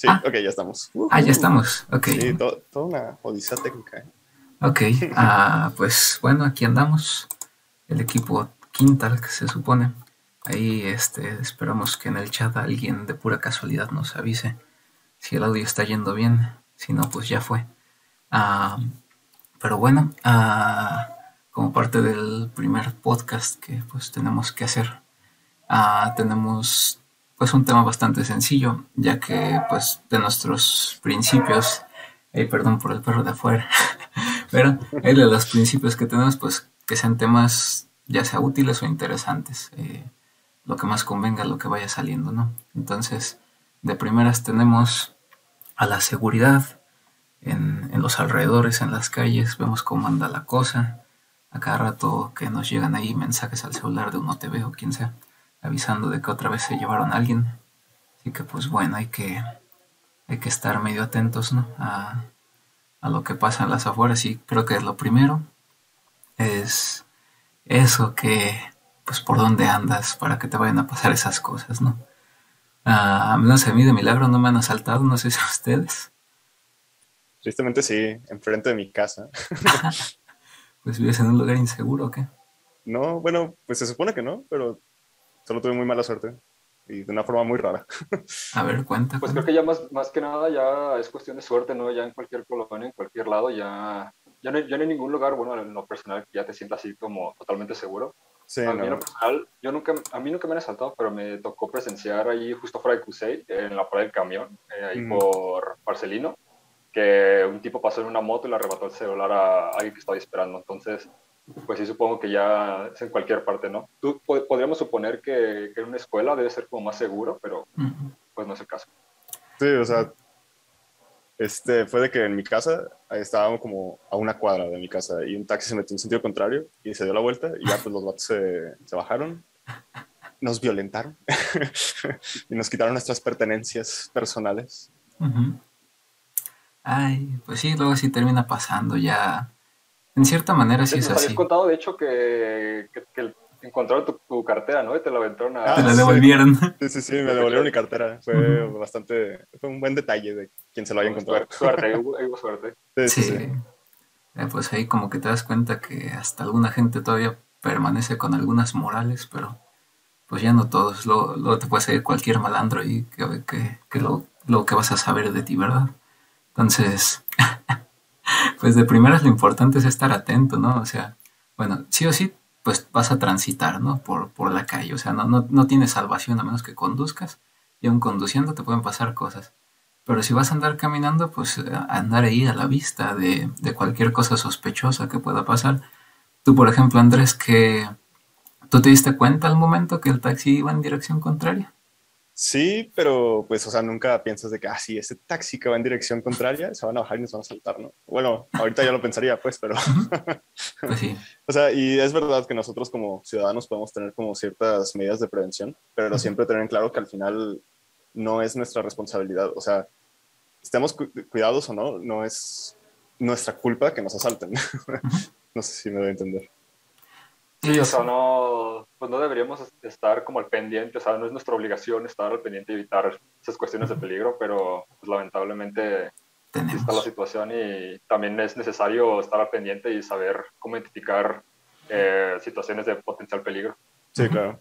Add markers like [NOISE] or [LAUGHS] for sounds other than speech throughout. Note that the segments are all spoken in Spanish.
Sí, Ah. ok, ya estamos. Ah, ya estamos. Ok. Sí, to- toda una odisea técnica. ¿eh? Ok. [LAUGHS] Ah, pues bueno, aquí andamos. El equipo Quintal, que se supone. Ahí este, esperamos que en el chat alguien de pura casualidad nos avise si el audio está yendo bien. Si no, pues ya fue. Ah, pero bueno, ah, como parte del primer podcast que pues tenemos que hacer, ah, tenemos pues un tema bastante sencillo, ya que pues de nuestros principios, perdón por el perro de afuera, [LAUGHS] pero eh, de los principios que tenemos pues que sean temas ya sea útiles o interesantes, eh, lo que más convenga, lo que vaya saliendo, ¿no? Entonces, de primeras tenemos a la seguridad en, en los alrededores, en las calles, vemos cómo anda la cosa, a cada rato que nos llegan ahí mensajes al celular de un OTV o quien sea, avisando de que otra vez se llevaron a alguien. Así que pues bueno, hay que, hay que estar medio atentos ¿no? a, a lo que pasa en las afueras y creo que lo primero es eso que pues por dónde andas para que te vayan a pasar esas cosas, ¿no? Ah, no sé, a mí de milagro no me han asaltado, no sé si a ustedes. Tristemente sí, enfrente de mi casa. [LAUGHS] Pues vives en un lugar inseguro, ¿o qué? No, bueno, pues se supone que no, pero solo tuve muy mala suerte y de una forma muy rara. [LAUGHS] A ver, cuenta. Pues cuenta. creo que ya más, más que nada ya es cuestión de suerte, ¿no? Ya en cualquier colonia, en cualquier lado, ya, ya, no, hay- ya no hay ningún lugar, bueno, en lo personal, que ya te sientas así como totalmente seguro. Sí, a mí en no. lo personal, yo nunca, a mí nunca me han asaltado, pero me tocó presenciar ahí justo fuera de Cusey, en la parada del camión, eh, ahí Ujú. por Marcelino, que un tipo pasó en una moto y le arrebató el celular a alguien que estaba ahí esperando. Entonces, pues sí supongo que ya es en cualquier parte, ¿no? Tú, po- podríamos suponer que, que en una escuela debe ser como más seguro, pero pues no es el caso. Sí, o sea, este, fue de que en mi casa estábamos como a una cuadra de mi casa y un taxi se metió en sentido contrario y se dio la vuelta y ya pues los vatos se, se bajaron, nos violentaron [LAUGHS] y nos quitaron nuestras pertenencias personales. Ujú. Ay, pues sí, luego sí termina pasando ya. En cierta manera sí Nos es habías así. contado, de hecho, que, que, que encontraron tu, tu cartera, ¿no? Y te la aventaron a... Ah, Te la devolvieron. Sí, sí, sí, me devolvieron mi cartera. Fue bastante, fue un buen detalle de quien se lo haya encontrado. Suerte, hubo, hubo suerte. Sí, sí, Sí. sí. Eh, pues ahí como que te das cuenta que hasta alguna gente todavía permanece con algunas morales, pero pues ya no todos. Luego, luego te puede salir cualquier malandro y que, que, que lo, lo que vas a saber de ti, ¿verdad? Entonces, [LAUGHS] pues de primeras lo importante es estar atento, ¿no? O sea, bueno, sí o sí, pues vas a transitar, ¿no? Por, por la calle, o sea, no, no, no tienes salvación a menos que conduzcas y aún conduciendo te pueden pasar cosas. Pero si vas a andar caminando, pues eh, andar ahí a la vista de, de cualquier cosa sospechosa que pueda pasar. Tú, por ejemplo, Andrés, que tú te diste cuenta al momento que el taxi iba en dirección contraria. Sí, pero pues, o sea, nunca piensas de que, ah, sí, ese taxi que va en dirección contraria, se van a bajar y nos van a saltar, ¿no? Bueno, ahorita ya lo pensaría, pues, pero, [LAUGHS] Pues sí. [LAUGHS] o sea, y es verdad que nosotros como ciudadanos podemos tener como ciertas medidas de prevención, pero siempre tener en claro que al final no es nuestra responsabilidad, o sea, estemos cu- cuidados o no, no es nuestra culpa que nos asalten. [LAUGHS] no sé si me doy a entender. Sí, o sea, no, pues no deberíamos estar como al pendiente, o sea, no es nuestra obligación estar al pendiente y evitar esas cuestiones de peligro, pero pues, lamentablemente sí está la Tenemos. situación y también es necesario estar al pendiente y saber cómo identificar eh, situaciones de potencial peligro. Sí, claro.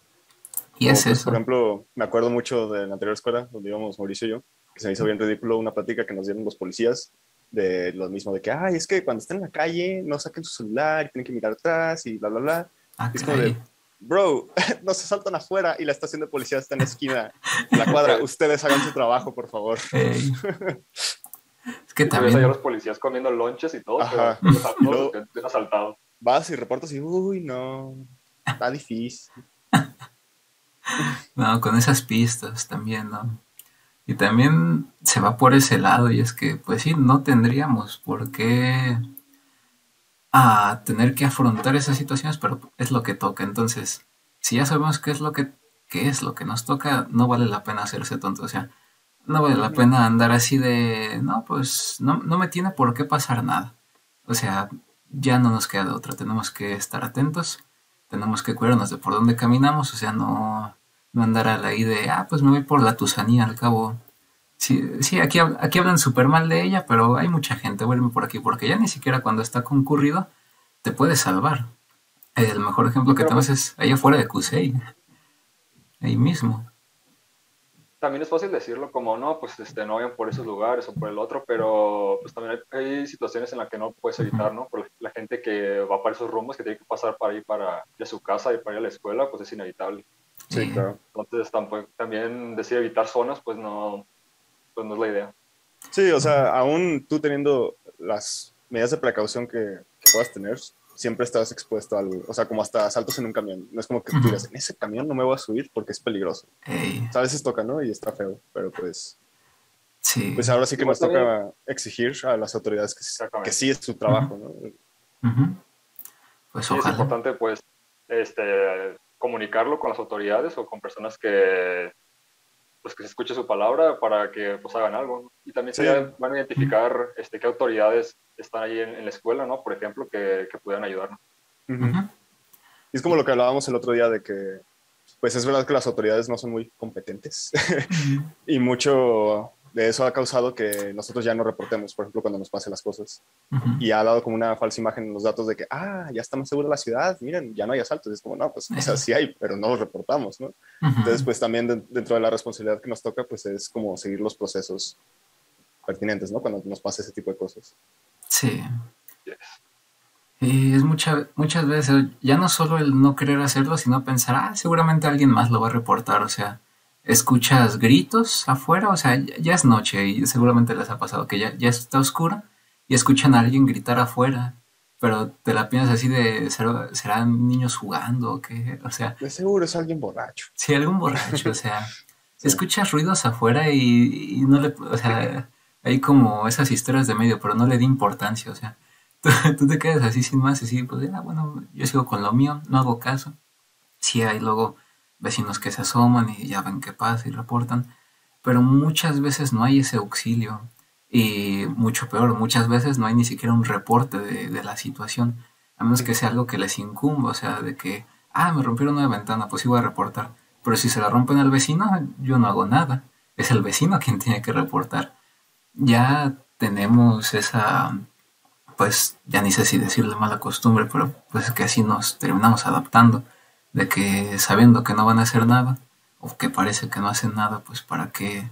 Y Como, es pues, eso. Por ejemplo, me acuerdo mucho de la anterior escuela donde íbamos Mauricio y yo, que se me hizo bien ridículo una plática que nos dieron los policías de lo mismo, de que, ay, es que cuando estén en la calle no saquen su celular y tienen que mirar atrás y bla, bla, bla. Ah, Es como de, bro, [LAUGHS] nos saltan afuera y la estación de policía está en la esquina, en la cuadra. [LAUGHS] Ustedes hagan su trabajo, por favor. Es que ves también, los policías comiendo lonches y todo, Ajá. pero los. Vas y reportas y, uy, no, está difícil. [LAUGHS] no, con esas pistas también, ¿no? Y también se va por ese lado y es que, pues sí, no tendríamos por qué a tener que afrontar esas situaciones, pero es lo que toca. Entonces, si ya sabemos qué es lo que, qué es lo que nos toca, no vale la pena hacerse tonto. O sea, no vale la pena andar así de, no, pues no, no me tiene por qué pasar nada. O sea, ya no nos queda de otra. Tenemos que estar atentos, tenemos que cuidarnos de por dónde caminamos, o sea, no, no andar a la idea de, ah, pues me voy por la Tusanía, al cabo Sí, sí aquí, aquí hablan súper mal de ella, pero hay mucha gente, vuelve por aquí, porque ya ni siquiera cuando está concurrido te puede salvar. El mejor ejemplo que tenemos es allá afuera de Kusei, ahí mismo también es fácil decirlo como, no, pues este, no vayan por esos lugares o por el otro, pero pues también hay, situaciones en las que no puedes evitar, ¿no? Por la, gente que va para esos rumbos, que tiene que pasar para ir para, de su casa y para ir a la escuela, pues es inevitable. Sí, claro. Entonces también decir evitar zonas, pues no, pues no es la idea. Sí, o sea, aún tú teniendo las medidas de precaución que, que puedas tener, siempre estás expuesto a algo, o sea, como hasta saltos en un camión. No es como que tú digas, en ese camión no me voy a subir porque es peligroso. a veces toca, ¿no? Y está feo, pero pues... Sí. Pues ahora sí que nos toca exigir a las autoridades que, que sí es su trabajo, ¿no? Pues Es importante, pues, este, comunicarlo con las autoridades o con personas que pues que se escuche su palabra para que pues hagan algo. Y también se van a identificar este, qué autoridades están ahí en, la escuela, ¿no? Por ejemplo, que, que puedan ayudarnos. Es como lo que hablábamos el otro día de que, pues es verdad que las autoridades no son muy competentes [LAUGHS] y mucho eso ha causado que nosotros ya no reportemos, por ejemplo, cuando nos pasen las cosas. Y ha dado como una falsa imagen en los datos de que, ah, ya está más segura la ciudad, miren, ya no hay asaltos. Y es como, no, pues, o sea, sí hay, pero no los reportamos, ¿no? Entonces, pues también dentro de la responsabilidad que nos toca, pues es como seguir los procesos pertinentes, ¿no? Cuando nos pasa ese tipo de cosas. Sí. Y es mucha, muchas veces, ya no solo el no querer hacerlo, sino pensar, ah, seguramente alguien más lo va a reportar, o sea, escuchas gritos afuera, o sea, ya, es noche y seguramente les ha pasado que ya, ya está oscura y escuchan a alguien gritar afuera, pero te la piensas así de, ¿serán niños jugando o qué? O sea... De seguro es alguien borracho. Sí, algún borracho, o sea, [LAUGHS] escuchas ruidos afuera y, no le, o sea, hay como esas historias de medio, pero no le di importancia, o sea, [LAUGHS] tú, te quedas así sin más, así, pues, ah, bueno, yo sigo con lo mío, no hago caso. Sí hay luego vecinos que se asoman y ya ven qué pasa y reportan, pero muchas veces no hay ese auxilio y mucho peor, muchas veces no hay ni siquiera un reporte de, la situación, a menos que sea algo que les incumba, o sea, de que, ah, me rompieron una ventana, pues voy a reportar, pero si se la rompen al vecino, yo no hago nada, es el vecino quien tiene que reportar. Ya tenemos esa, pues ya ni sé si decirle mala costumbre, pero pues que así nos terminamos adaptando de que sabiendo que no van a hacer nada, o que parece que no hacen nada, pues para qué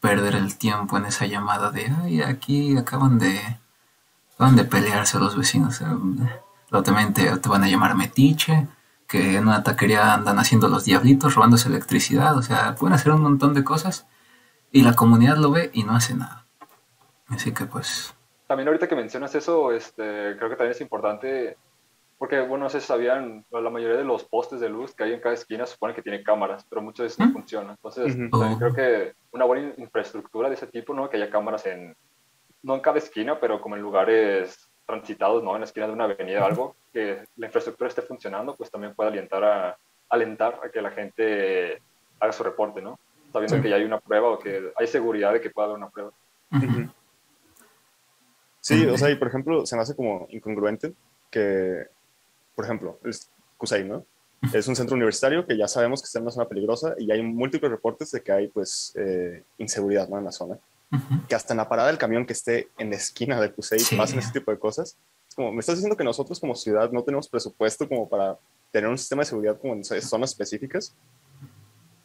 perder el tiempo en esa llamada de, ay, aquí acaban de, acaban de pelearse los vecinos. También te, van a llamar metiche, que en una taquería andan haciendo los diablitos, robándose electricidad, o sea, pueden hacer un montón de cosas y la comunidad lo ve y no hace nada. Así que pues... También ahorita que mencionas eso, este, creo que también es importante porque, bueno, no sé si sabían, la mayoría de los postes de luz que hay en cada esquina supone que tienen cámaras, pero muchas veces no ¿Mm? funcionan. Entonces, también creo que una buena infraestructura de ese tipo, ¿no? Que haya cámaras en, no en cada esquina, pero como en lugares transitados, ¿no? En la esquina de una avenida o algo, que la infraestructura esté funcionando, pues también puede alientar a, alentar a que la gente haga su reporte, ¿no? Sabiendo que ya hay una prueba o que hay seguridad de que pueda haber una prueba. Sí, o sea, y por ejemplo, se me hace como incongruente que por ejemplo, el CUSEI, ¿no? Es un centro universitario que ya sabemos que está en una zona peligrosa y hay múltiples reportes de que hay, pues, eh, inseguridad, ¿no? En la zona. Que hasta en la parada del camión que esté en la esquina del CUSEI pasen ese tipo de cosas. Es como, me estás diciendo que nosotros como ciudad no tenemos presupuesto como para tener un sistema de seguridad como en zonas específicas.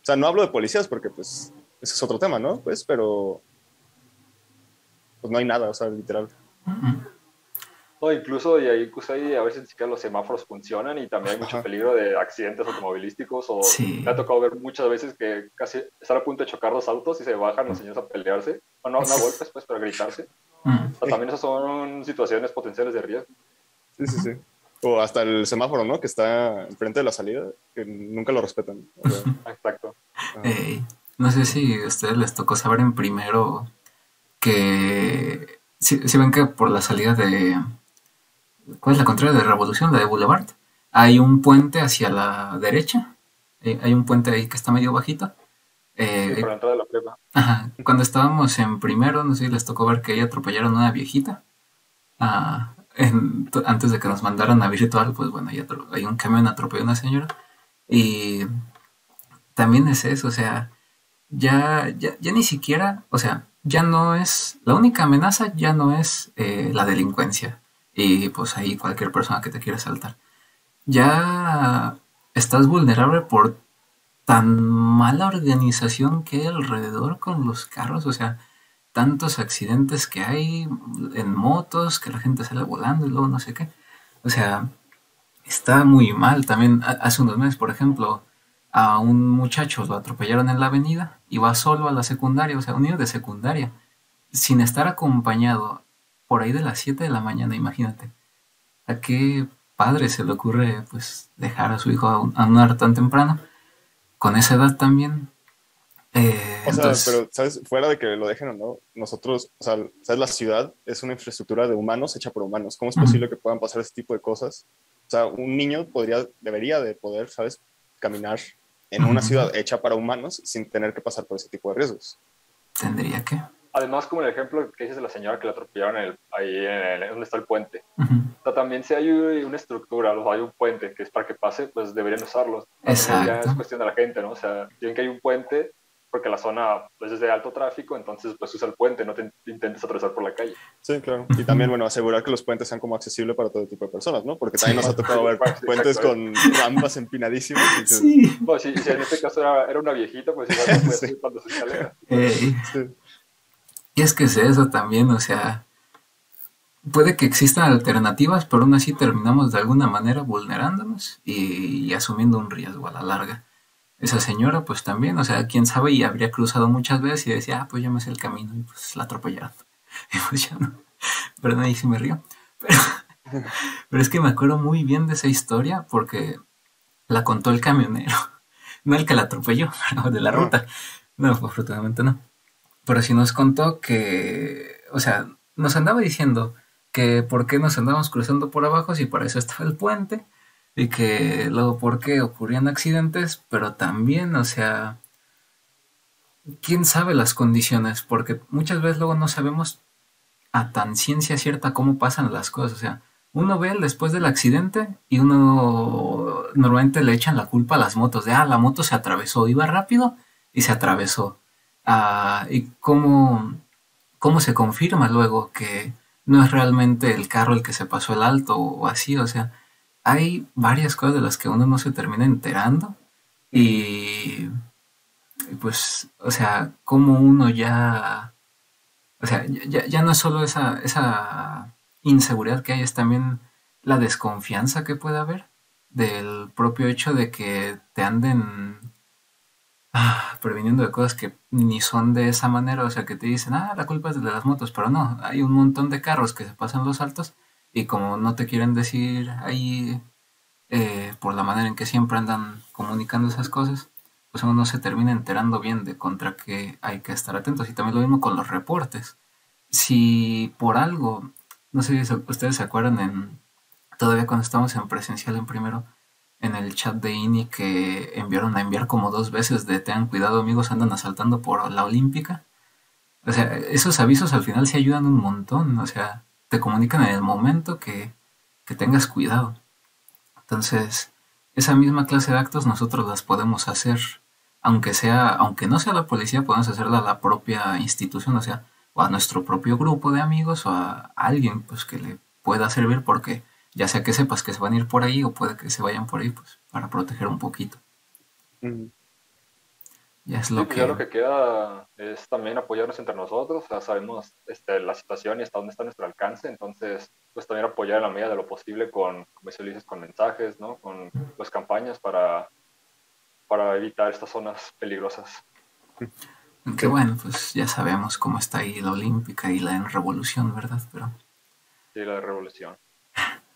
O sea, no hablo de policías porque, pues, ese es otro tema, ¿no? Pues, pero, pues no hay nada, o sea, literal. No, incluso y ahí pues, a veces ni siquiera los semáforos funcionan y también hay mucho peligro de accidentes automovilísticos o me ha tocado ver muchas veces que casi están a punto de chocar dos autos y se bajan los señores a pelearse, o no, no a golpes pues, pero a gritarse. O también esas son situaciones potenciales de riesgo. Sí, sí, sí. O hasta el semáforo, ¿no? Que está enfrente de la salida, que nunca lo respetan. [LAUGHS] Exacto. no sé si a ustedes les tocó saber en primero que si ven que por la salida de ¿Cuál es la contraria de Revolución? La de Boulevard. Hay un puente hacia la derecha. Eh, hay un puente ahí que está medio bajito. Eh, sí, por de la prepa. Ajá. Cuando estábamos en primero, no sé si les tocó ver que ahí atropellaron a una viejita. Ah, antes de que nos mandaran a virtual, pues bueno, hay un camión atropelló a una señora. Y también es eso, o sea, ya, ya, ya ni siquiera, o sea, ya no es, la única amenaza ya no es eh, la delincuencia y pues ahí cualquier persona que te quiera saltar. Ya estás vulnerable por tan mala organización que hay alrededor con los carros, o sea, tantos accidentes que hay en motos, que la gente sale volando y luego no sé qué. O sea, está muy mal. También hace unos meses, por ejemplo, a un muchacho lo atropellaron en la avenida y va solo a la secundaria, o sea, un niño de secundaria, sin estar acompañado por ahí de las 7 de la mañana, imagínate. ¿A qué padre se le ocurre pues dejar a su hijo a, una hora tan temprano? Con esa edad también. Eh, o sea, pero, ¿sabes? Fuera de que lo dejen o no, nosotros, o sea, ¿sabes? La ciudad es una infraestructura de humanos hecha por humanos. ¿Cómo es posible que puedan pasar ese tipo de cosas? O sea, un niño podría, debería de poder, ¿sabes? Caminar en una ciudad hecha para humanos sin tener que pasar por ese tipo de riesgos. ¿Tendría que? Además, como el ejemplo que dices de la señora que la atropellaron el, ahí en donde está el puente. o sea, también si hay una estructura, o hay un puente que es para que pase, pues deberían usarlos. Exacto. Ya es cuestión de la gente, ¿no? O sea, tienen que hay un puente, porque la zona pues, es de alto tráfico, entonces pues usa el puente, no te intentes atravesar por la calle. Sí, claro. Y también, bueno, asegurar que los puentes sean como accesibles para todo tipo de personas, ¿no? Porque también nos ha tocado ver puentes con rampas empinadísimas. Sí. Bueno, si, en este caso era, una viejita, pues igual no puede [LAUGHS] sí. cuando se escalera. Sí. Y es que es eso también, o sea, puede que existan alternativas, pero aún así terminamos de alguna manera vulnerándonos y asumiendo un riesgo a la larga esa señora, pues también, o sea, quién sabe, y habría cruzado muchas veces y decía, ah, pues ya me sé el camino, y pues la atropellaron. [LAUGHS] Y pues ya no. Perdón, ahí sí me río. Pero, [LAUGHS] pero es que me acuerdo muy bien de esa historia porque la contó el camionero, [LAUGHS] no el que la atropelló, de la ruta. No, afortunadamente no. Pero sí nos contó que, o sea, nos andaba diciendo que por qué nos andábamos cruzando por abajo si para eso estaba el puente y que luego por qué ocurrían accidentes, pero también, o sea, quién sabe las condiciones, porque muchas veces luego no sabemos a tan ciencia cierta cómo pasan las cosas, o sea, uno ve el después del accidente y uno normalmente le echan la culpa a las motos, de, ah, la moto se atravesó, iba rápido y se atravesó. Ah, y cómo, cómo se confirma luego que no es realmente el carro el que se pasó el alto o así, o sea, hay varias cosas de las que uno no se termina enterando y pues, o sea, como uno ya, o sea, ya, no es solo esa, esa inseguridad que hay, es también la desconfianza que puede haber del propio hecho de que te anden ah, previniendo de cosas que ni son de esa manera, o sea, que te dicen, ah, la culpa es de las motos, pero no, hay un montón de carros que se pasan los altos y como no te quieren decir ahí eh, por la manera en que siempre andan comunicando esas cosas, pues uno no se termina enterando bien de contra qué hay que estar atentos. Y también lo mismo con los reportes. Si por algo, no sé si ustedes se acuerdan en todavía cuando estábamos en presencial en primero, en el chat de INI que enviaron a enviar como dos veces de tengan cuidado amigos, andan asaltando por la olímpica. O sea, esos avisos al final se ayudan un montón. O sea, te comunican en el momento que, tengas cuidado. Entonces, esa misma clase de actos nosotros las podemos hacer, aunque sea, aunque no sea la policía, podemos hacerla a la propia institución, o sea, o a nuestro propio grupo de amigos o a alguien pues que le pueda servir porque ya sea que sepas que se van a ir por ahí o puede que se vayan por ahí pues para proteger un poquito. Ya es lo que... lo que queda es también apoyarnos entre nosotros, o sea, sabemos este, la situación y hasta dónde está nuestro alcance, entonces, pues también apoyar en la medida de lo posible con, como dices, con mensajes, ¿no? Con las campañas para, para evitar estas zonas peligrosas. Aunque bueno, pues ya sabemos cómo está ahí la Olímpica y la en Revolución, ¿verdad? Pero... Sí, la de Revolución.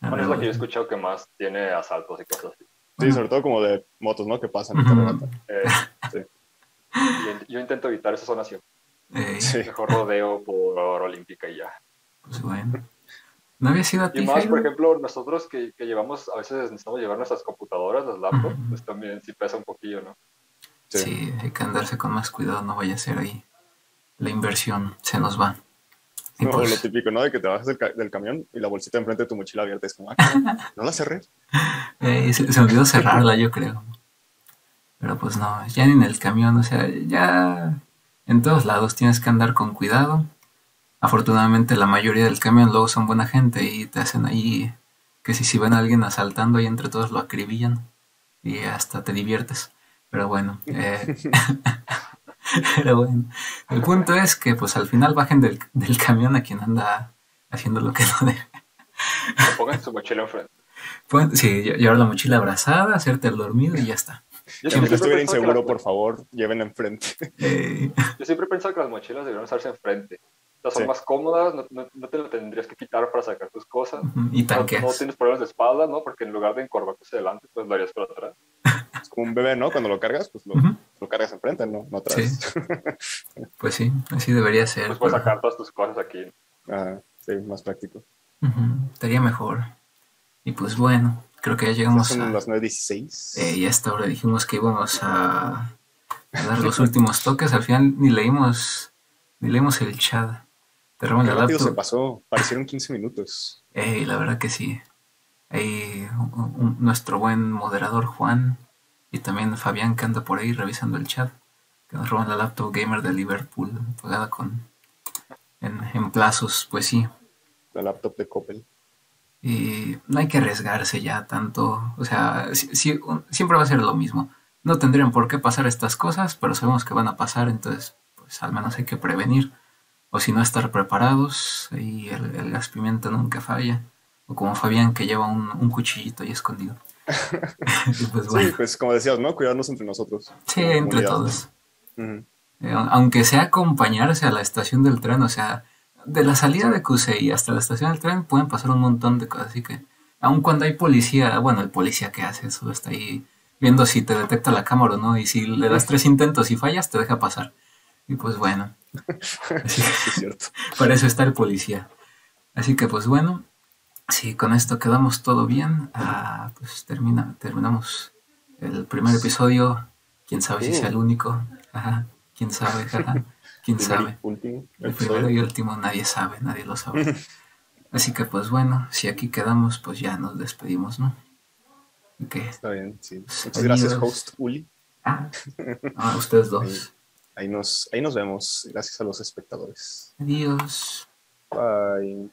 Bueno, es la que yo he escuchado que más tiene asaltos y cosas así. Sí, sobre todo como de motos, ¿no? Que pasan. eh, sí. Yo intento evitar esa zona siempre. Mejor rodeo por olímpica y ya. Pues bueno. ¿No había sido a ti, Y más, por ejemplo, nosotros que, que, llevamos, a veces necesitamos llevar nuestras computadoras, las laptops, pues también sí pesa un poquillo, ¿no? Sí. hay que andarse con más cuidado, no vaya a ser ahí. La inversión se nos va. No, pues lo típico, ¿no? De que te bajas del, camión y la bolsita enfrente de tu mochila abierta es como, ah, [LAUGHS] ¿no la cerré? Eh, se, se olvidó cerrarla, yo creo. Pero pues no, ya ni en el camión, o sea, ya en todos lados tienes que andar con cuidado. Afortunadamente la mayoría del camión luego son buena gente y te hacen ahí que si, si ven a alguien asaltando ahí entre todos lo acribillan y hasta te diviertes. Pero bueno, eh, [LAUGHS] [LAUGHS] pero bueno, el punto es que pues al final bajen del, del camión a quien anda haciendo lo que [LAUGHS] no debe. Pongan su mochila enfrente. Sí, lle- llevar la mochila abrazada, hacerte el dormido y ya está. Yo Si siempre, estuviera inseguro, las- por favor, lleven enfrente. Eh, [LAUGHS] yo siempre he pensado que las mochilas deberían usarse enfrente. O sea, son Sí. más cómodas, no, no- no te lo tendrías que quitar para sacar tus cosas. y No, tanqueas. no tienes problemas de espalda, ¿no? Porque en lugar de encorvarte hacia adelante, pues lo harías para atrás. Es como un bebé, ¿no? Cuando lo cargas, pues lo, lo cargas enfrente, ¿no? No atrás. [LAUGHS] Pues sí, así debería ser. Pues puedes pero- sacar todas tus cosas aquí. Ajá, sí, más práctico. Estaría mejor. Y pues bueno, creo que ya llegamos Son a... las 9.16. Eh, y a esta hora dijimos que íbamos a, a dar los últimos toques. Al final ni leímos, ni leímos el chat. Qué la rápido se laptop. pasó. Parecieron 15 minutos. Ey, la verdad que sí. Ahí un- un- nuestro buen moderador Juan y también Fabián que anda por ahí revisando el chat. Que nos roban la laptop gamer de Liverpool pagada con en, en plazos, pues sí. La laptop de Coppel. Y no hay que arriesgarse ya tanto. O sea, si- si- un- siempre va a ser lo mismo. No tendrían por qué pasar estas cosas, pero sabemos que van a pasar, entonces pues al menos hay que prevenir. O si no, estar preparados. Y el, el gas pimienta nunca falla. O como Fabián que lleva un, un cuchillito ahí escondido. [LAUGHS] Y pues Sí, bueno, pues como decías, ¿no? Cuidarnos entre nosotros. sí, entre todos. Eh, aunque sea acompañarse a la estación del tren, o sea, de la salida de Cusey hasta la estación del tren pueden pasar un montón de cosas, así que aun cuando hay policía, bueno, el policía que hace eso está ahí viendo si te detecta la cámara o no, y si le das tres intentos y fallas, te deja pasar. Y pues bueno, así [LAUGHS] Sí, es cierto. [LAUGHS] para eso está el policía. Así que pues bueno, si con esto quedamos todo bien, ah, pues termina, terminamos el primer episodio. Quién sabe si sea el único. Ajá. Quién sabe, ajá. [LAUGHS] Quién sabe. último. El primero y último nadie sabe, nadie lo sabe. [LAUGHS] Así que pues bueno, si aquí quedamos, pues ya nos despedimos, ¿no? Ok. Está bien, sí. Muchas Adiós. gracias, host Uli. Ah, ah, ustedes [LAUGHS] dos. Ahí nos, ahí nos vemos. Gracias a los espectadores. Adiós. Bye.